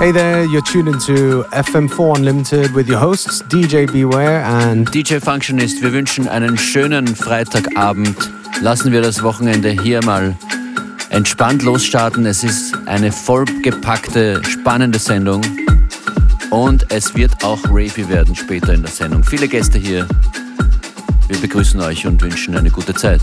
Hey there, you're tuned into FM4 Unlimited with your hosts DJ Beware and DJ Functionist. Wir wünschen einen schönen Freitagabend. Lassen wir das Wochenende hier mal entspannt losstarten. Es ist eine vollgepackte, spannende Sendung. Und es wird auch Ravey werden später in der Sendung. Viele Gäste hier. Wir begrüßen euch und wünschen eine gute Zeit.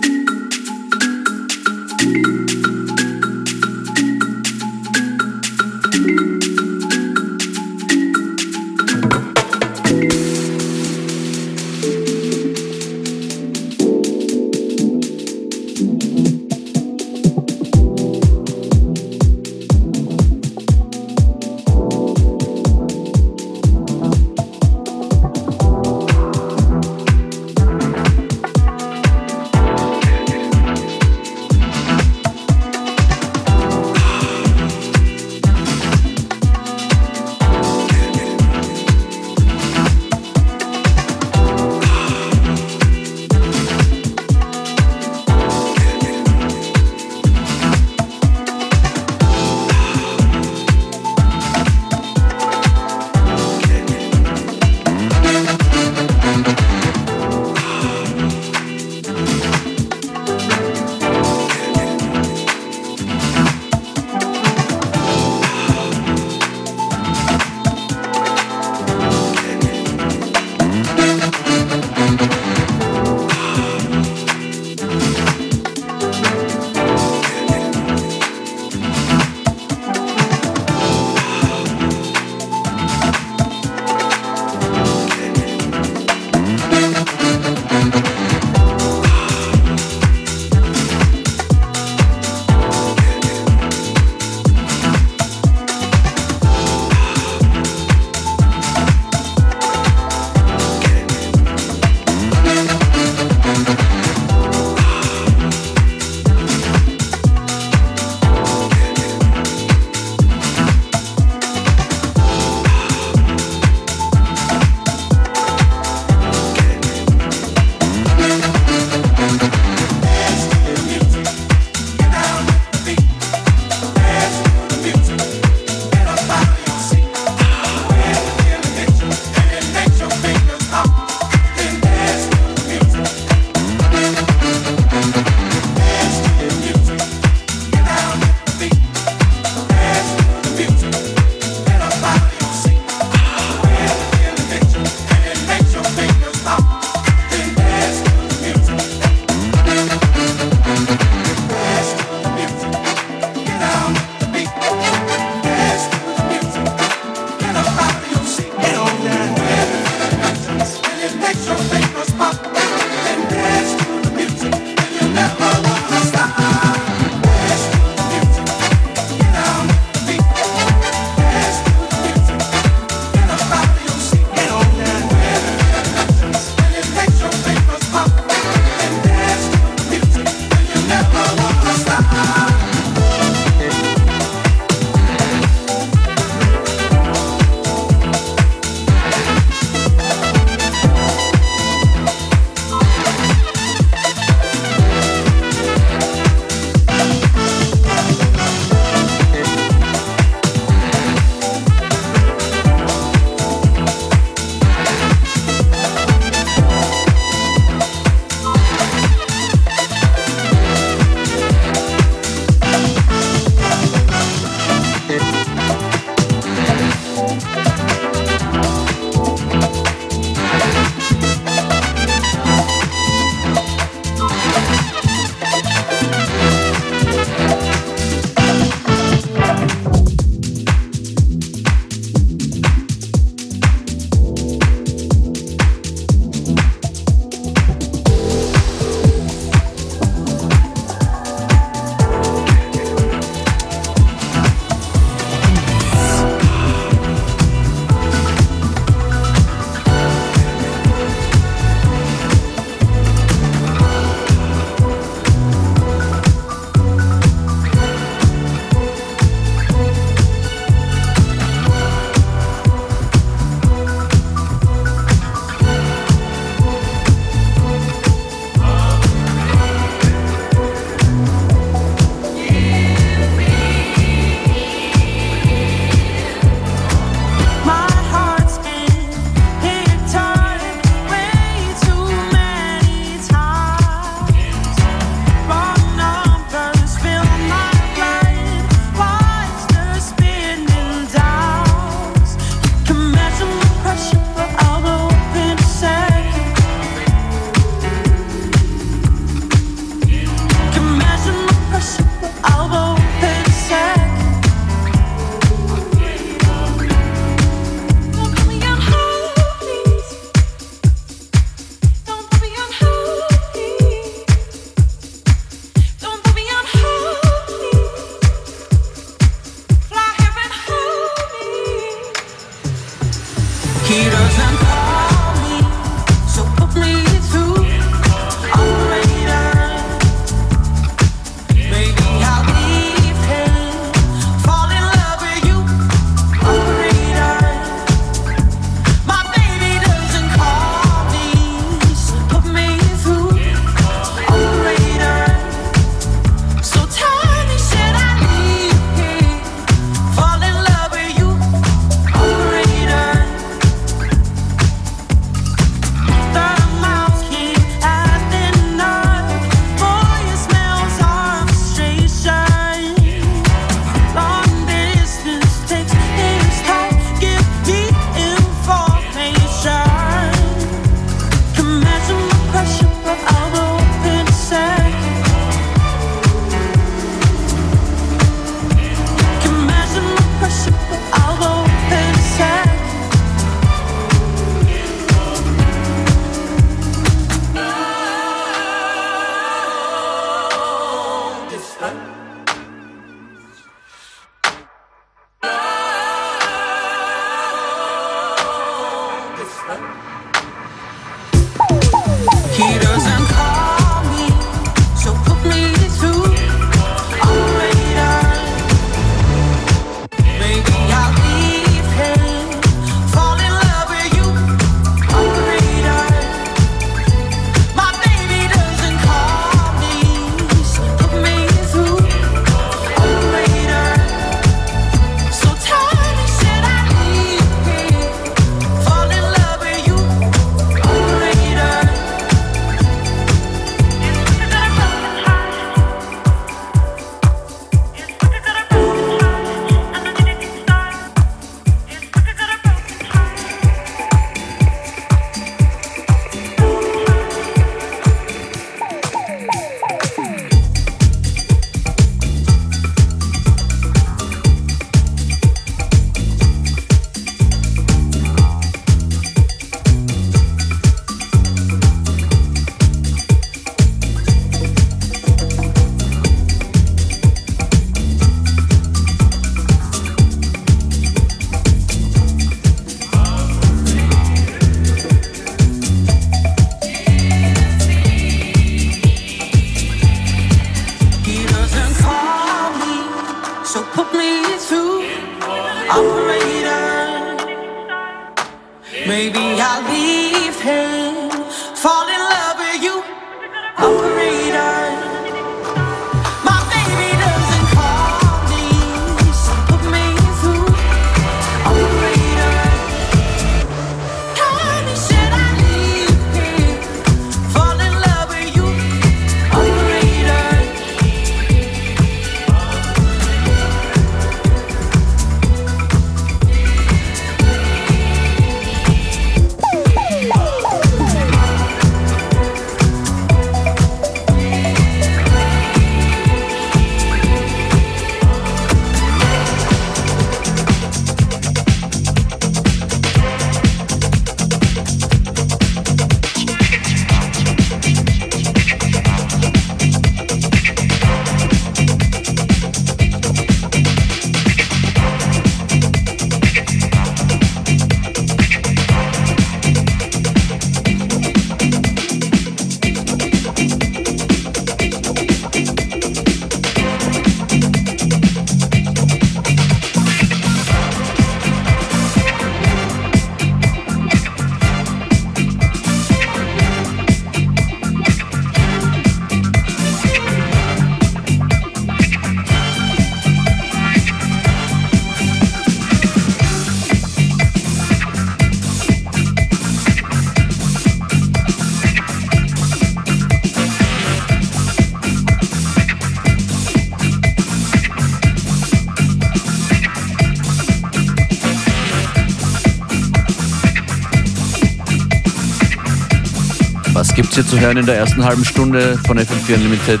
Hier zu hören in der ersten halben Stunde von FM4 Unlimited.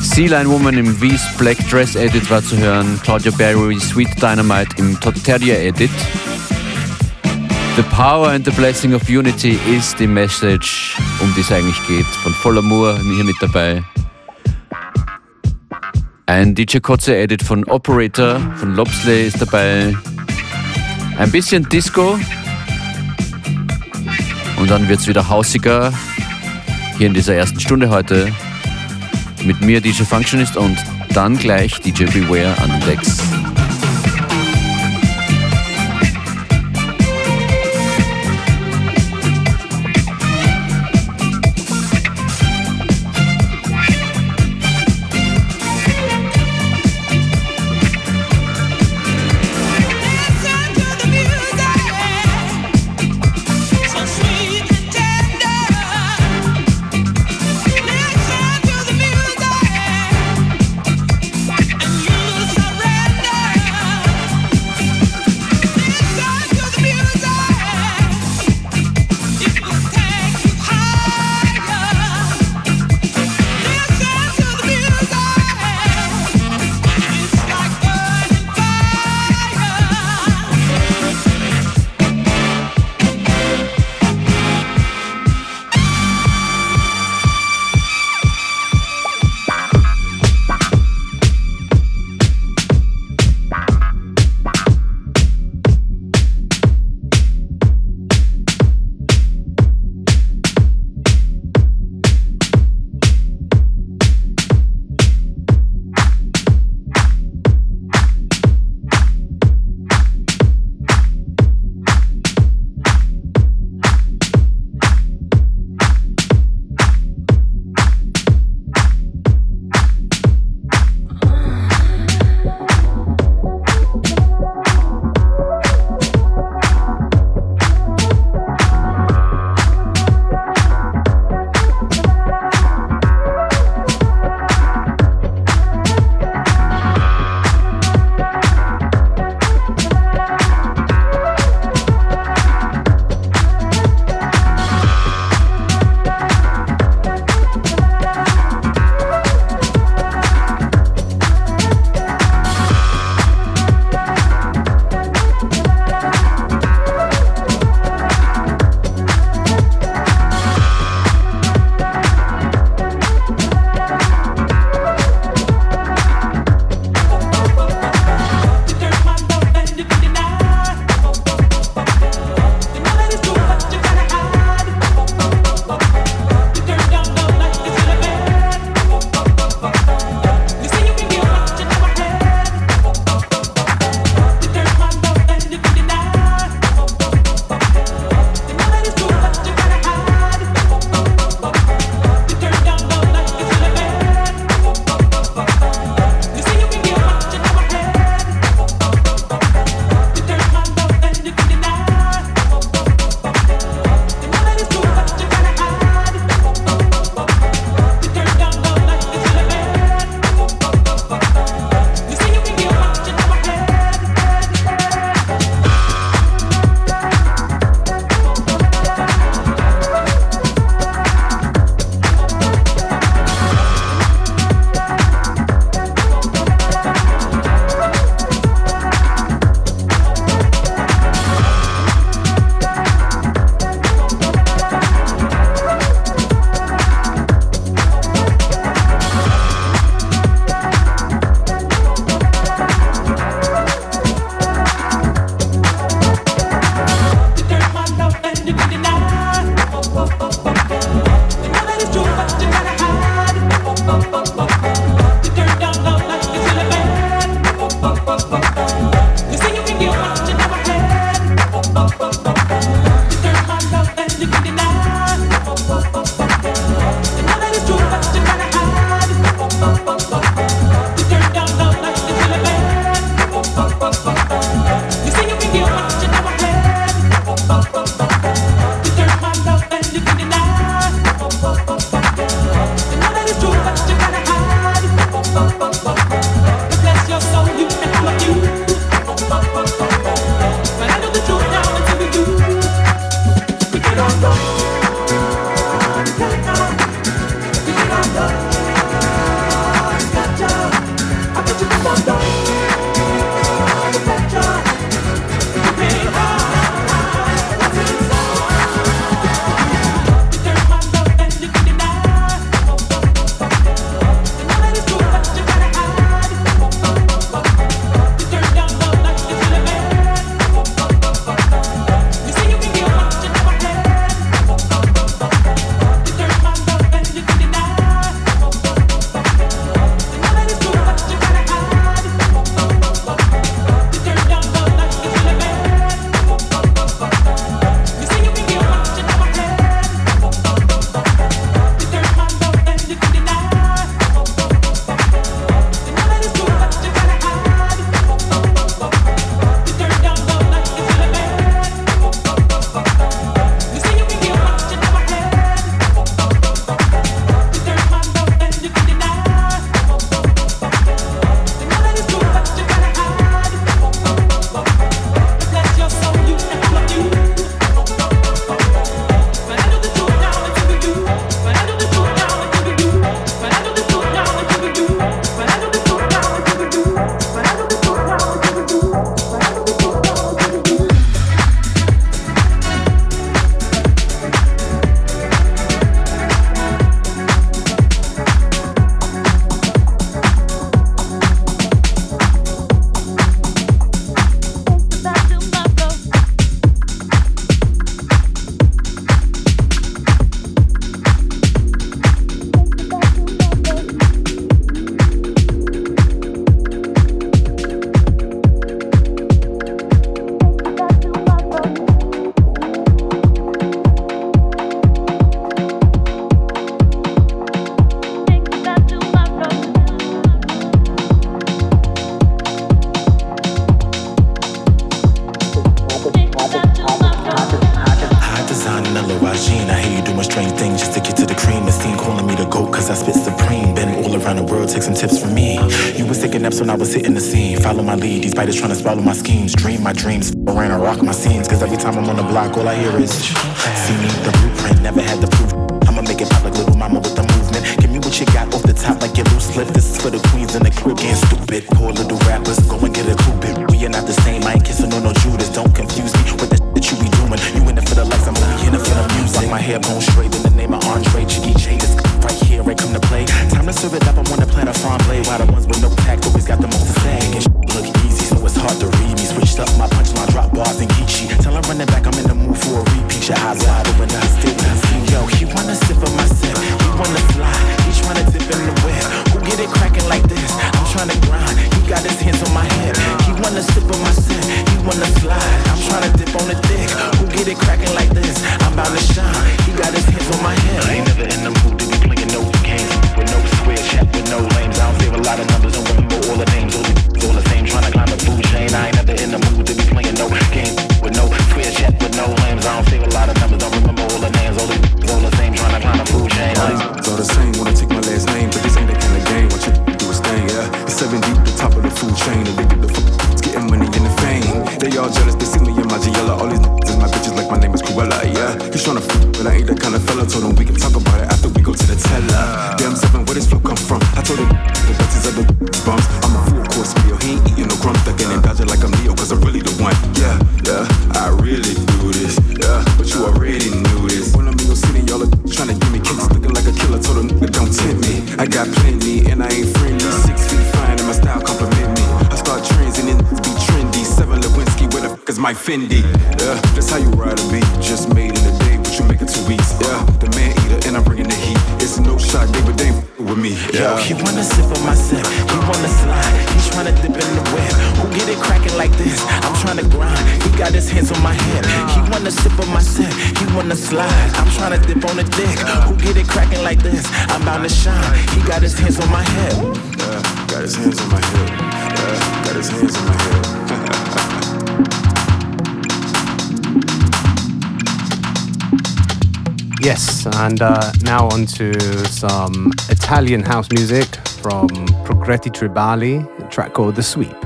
Sea Line Woman im V's Black Dress Edit war zu hören, Claudia Berry Sweet Dynamite im Totteria Edit. The power and the blessing of unity ist die Message, um die es eigentlich geht. Von voller Moore hier mit dabei. Ein DJ Kotze Edit von Operator von Lobsley ist dabei. Ein bisschen Disco. Und dann wird es wieder hausiger hier in dieser ersten Stunde heute mit mir DJ Functionist und dann gleich DJ Beware an all jealous, they see me in my Giella. All these n- is my bitches like my name is Cruella, yeah. He's tryna f, but I ain't that kind of fella, told him we can Fendi. Yeah, that's how you ride a beat. Just made in a day, but you make it two weeks. Yeah, the man eater, and I'm bringing the heat. It's no shot, they but they with me. Yeah. Yo, he wanna sip on my sip, he wanna slide, he tryna dip in the web. Who get it cracking like this? I'm tryna grind. He got his hands on my hip. He wanna sip on my sip, he wanna slide. I'm tryna dip on the dick. Who get it cracking like this? I'm bound to shine. He got his hands on my hip. Yeah, got his hands on my hip. Yes, and uh, now on to some Italian house music from Progretti Tribali, a track called The Sweep.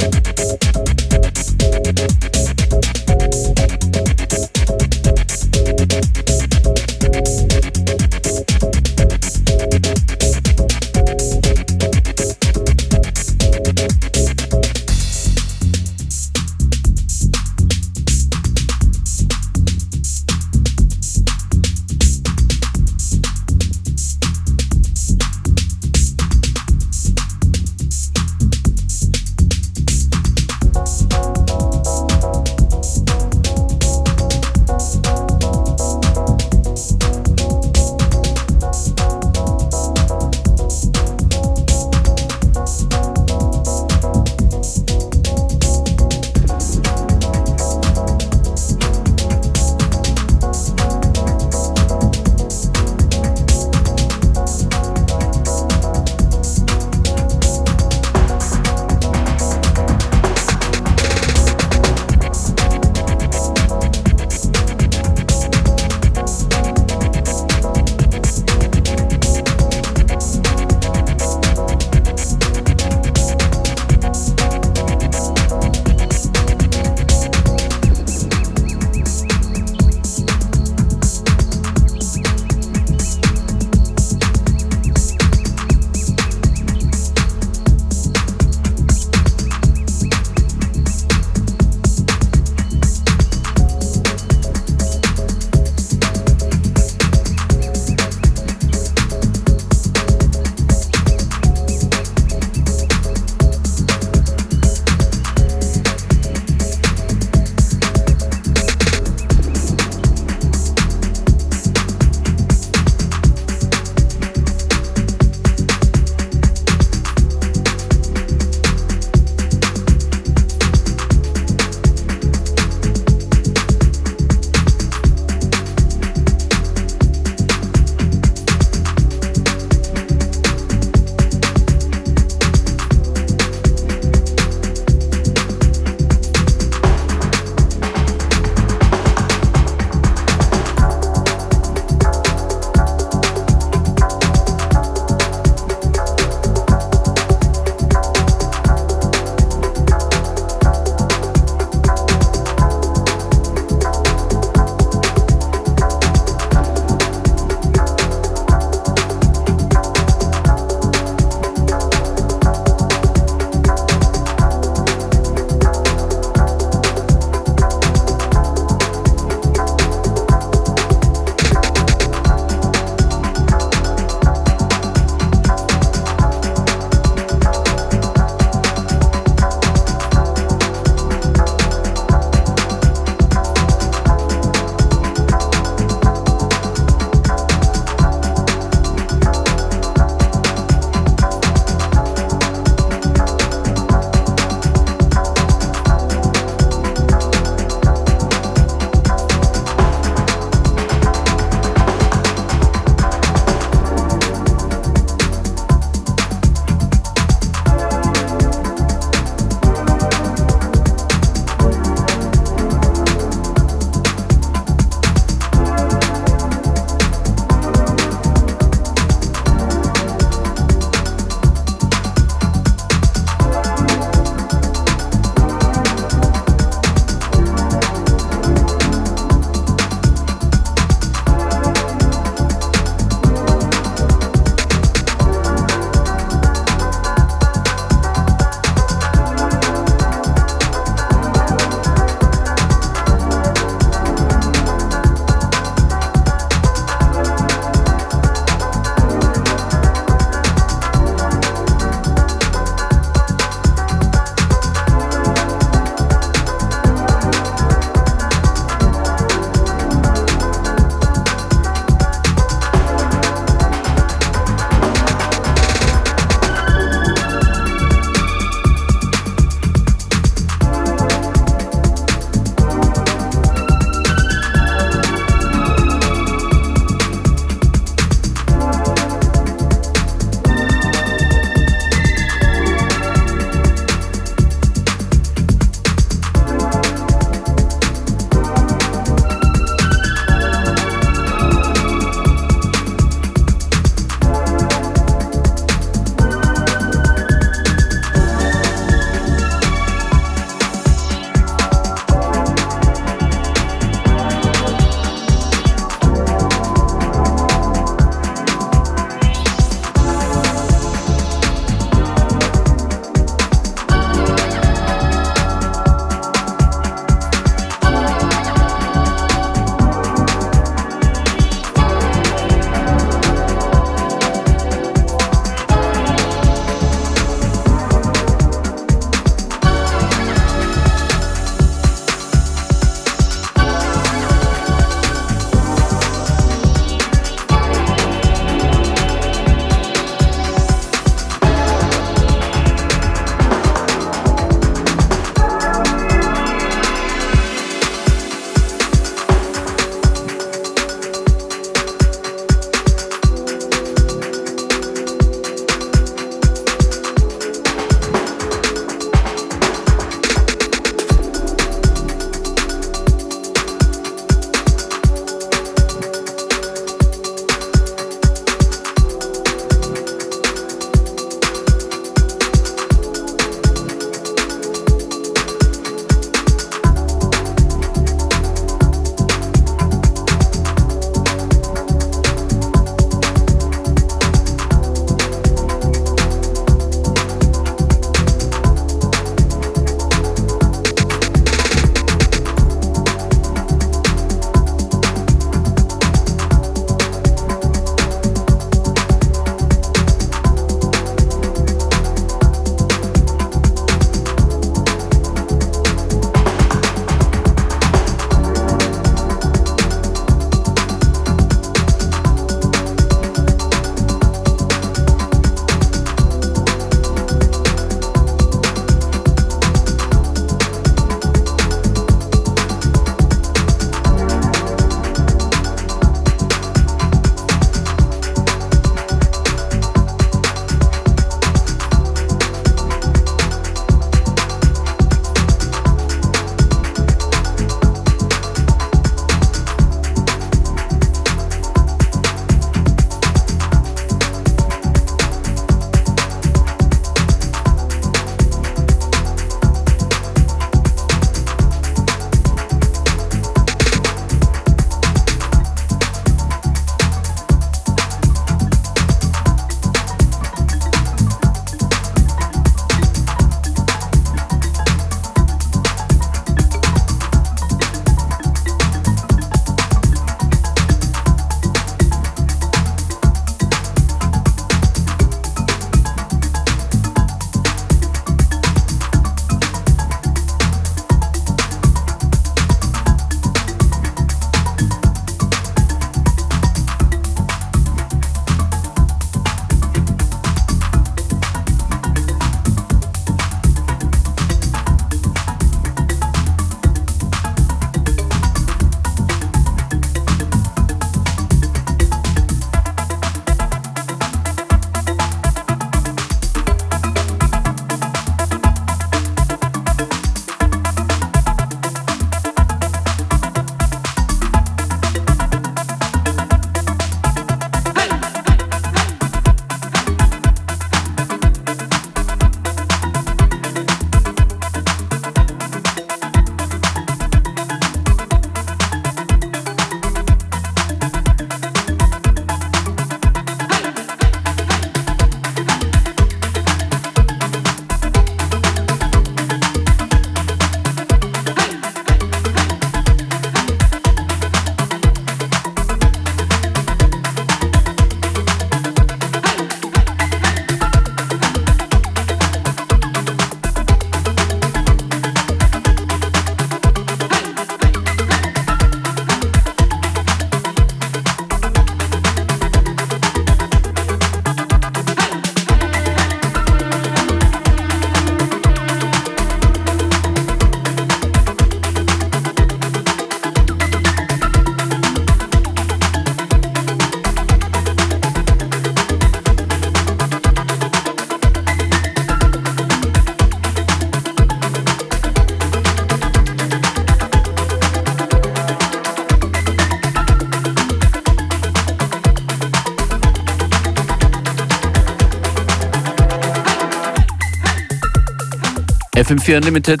FM4 Unlimited.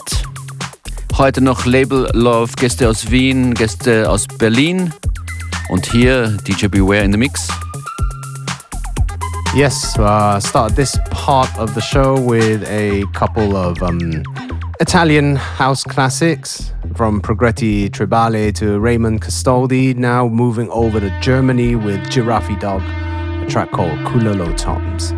Heute noch Label Love, Gäste aus Wien, Gäste aus Berlin. Und hier DJ Beware in the mix. Yes, uh, start this part of the show with a couple of um, Italian house classics from Progretti Tribale to Raymond Castaldi. Now moving over to Germany with Giraffe Dog, a track called Kulolo Toms.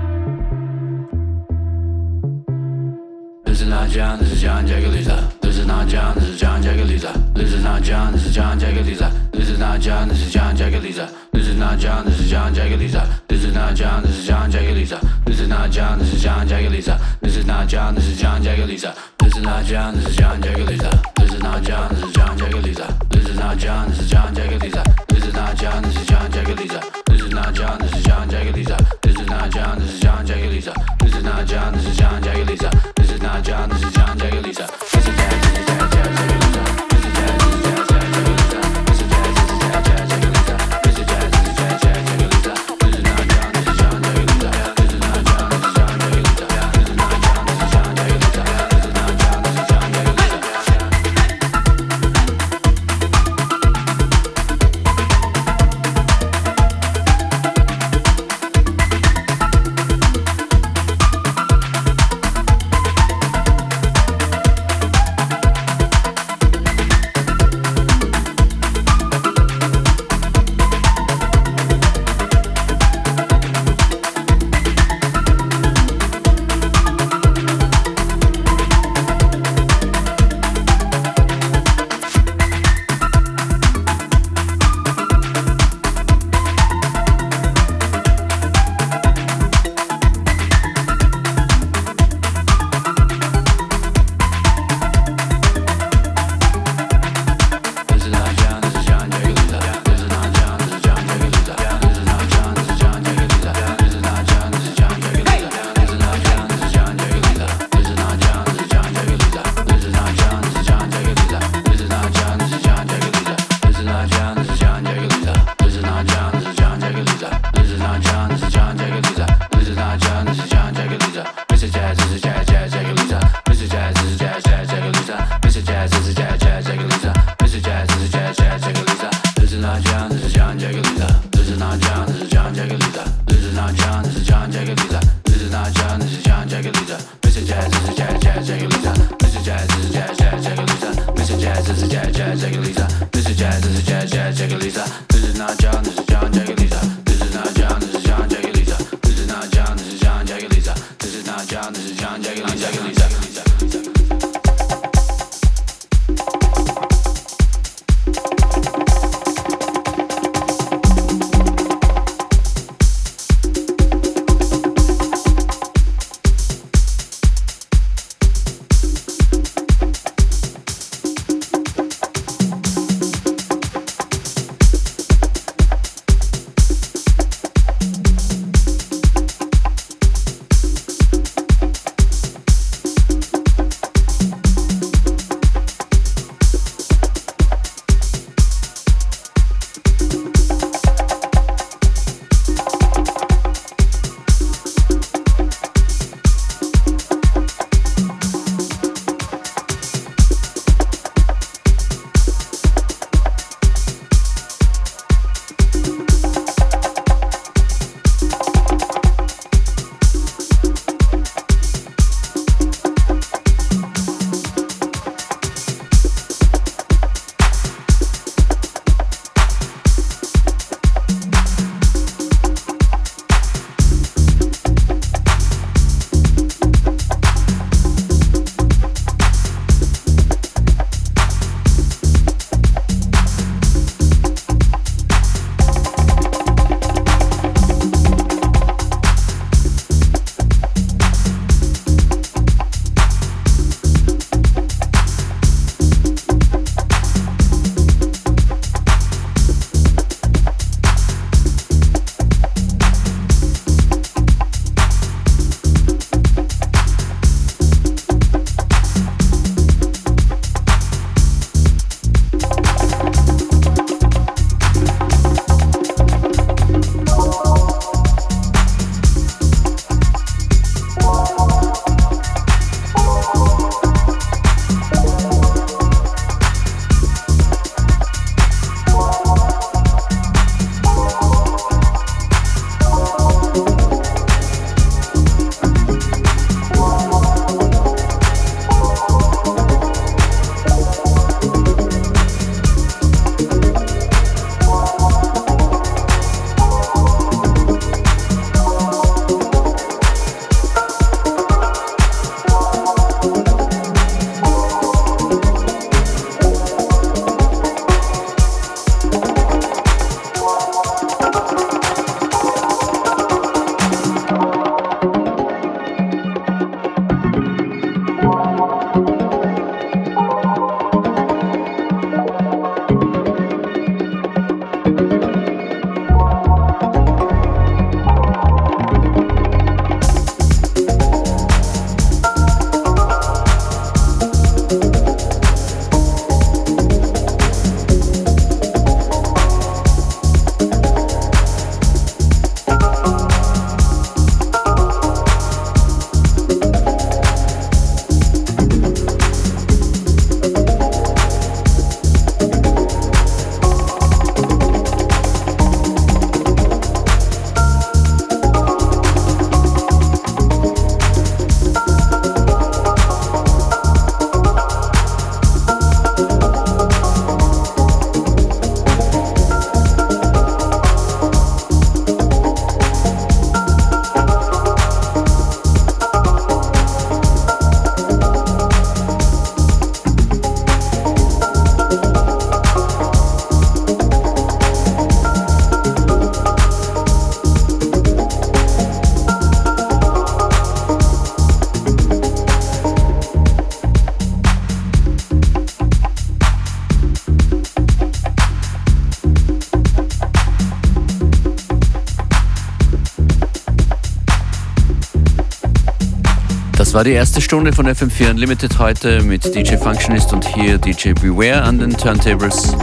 Das war die erste Stunde von FM4 Unlimited heute mit DJ Functionist und hier DJ Beware an den Turntables.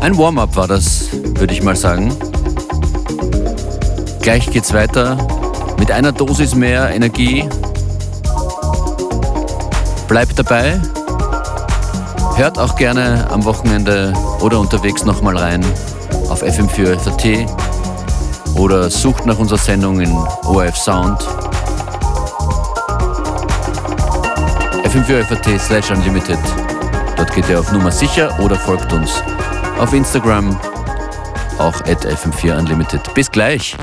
Ein Warm-up war das, würde ich mal sagen. Gleich geht's weiter mit einer Dosis mehr Energie. Bleibt dabei. Hört auch gerne am Wochenende oder unterwegs nochmal rein auf FM4 FAT oder sucht nach unserer Sendung in ORF Sound. FM4 FAT slash Unlimited. Dort geht ihr auf Nummer sicher oder folgt uns auf Instagram, auch at FM4 Unlimited. Bis gleich!